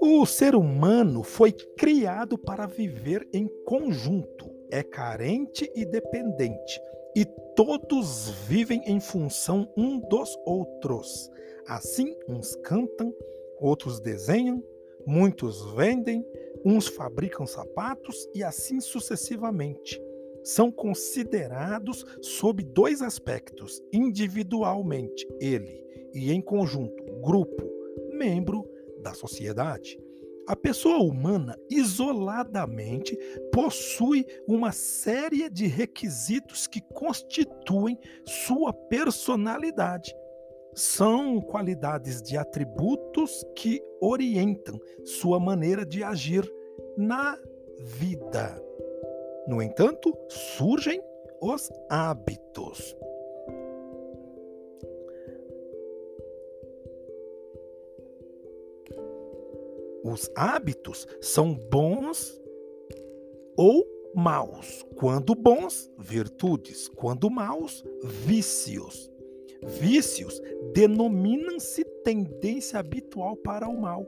O ser humano foi criado para viver em conjunto, é carente e dependente, e todos vivem em função um dos outros. Assim, uns cantam, outros desenham, muitos vendem, uns fabricam sapatos e assim sucessivamente. São considerados sob dois aspectos: individualmente, ele, e em conjunto, grupo, membro da sociedade. A pessoa humana, isoladamente, possui uma série de requisitos que constituem sua personalidade. São qualidades de atributos que orientam sua maneira de agir na vida. No entanto, surgem os hábitos. Os hábitos são bons ou maus. Quando bons, virtudes. Quando maus, vícios. Vícios denominam-se tendência habitual para o mal.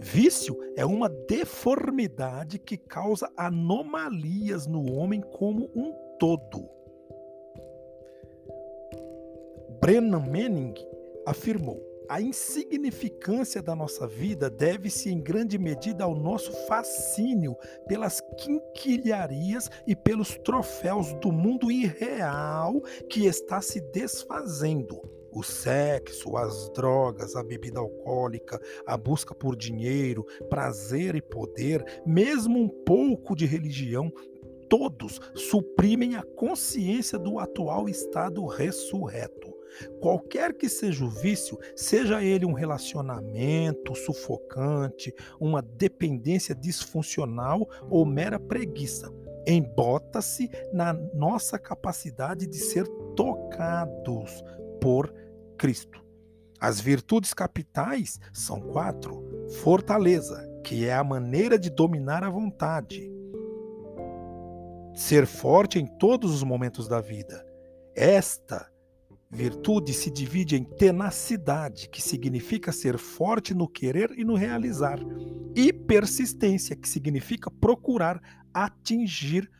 Vício é uma deformidade que causa anomalias no homem como um todo. Brennan Manning afirmou: a insignificância da nossa vida deve-se em grande medida ao nosso fascínio pelas quinquilharias e pelos troféus do mundo irreal que está se desfazendo. O sexo, as drogas, a bebida alcoólica, a busca por dinheiro, prazer e poder, mesmo um pouco de religião, todos suprimem a consciência do atual estado ressurreto. Qualquer que seja o vício, seja ele um relacionamento sufocante, uma dependência disfuncional ou mera preguiça, embota-se na nossa capacidade de ser tocados por Cristo. As virtudes capitais são quatro: fortaleza, que é a maneira de dominar a vontade, ser forte em todos os momentos da vida. Esta Virtude se divide em tenacidade, que significa ser forte no querer e no realizar, e persistência, que significa procurar atingir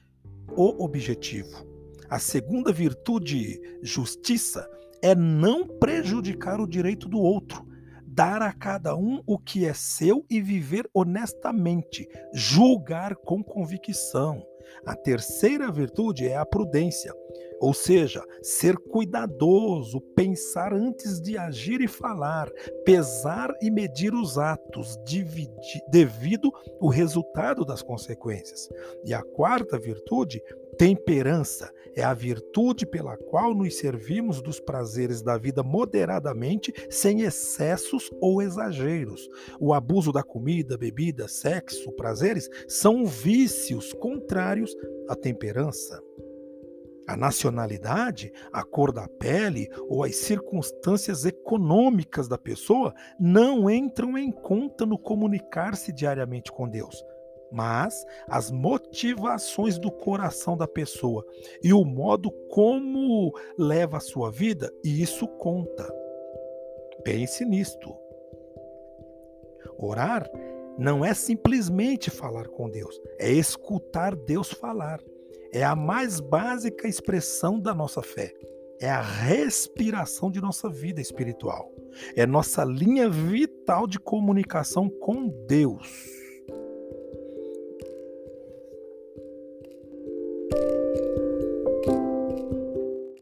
o objetivo. A segunda virtude, justiça, é não prejudicar o direito do outro, dar a cada um o que é seu e viver honestamente, julgar com convicção. A terceira virtude é a prudência ou seja, ser cuidadoso, pensar antes de agir e falar, pesar e medir os atos, devido o resultado das consequências. E a quarta virtude, temperança, é a virtude pela qual nos servimos dos prazeres da vida moderadamente, sem excessos ou exageros. O abuso da comida, bebida, sexo, prazeres são vícios contrários à temperança. A nacionalidade, a cor da pele ou as circunstâncias econômicas da pessoa não entram em conta no comunicar-se diariamente com Deus, mas as motivações do coração da pessoa e o modo como leva a sua vida, e isso conta. Pense nisto. Orar não é simplesmente falar com Deus, é escutar Deus falar. É a mais básica expressão da nossa fé. É a respiração de nossa vida espiritual. É nossa linha vital de comunicação com Deus.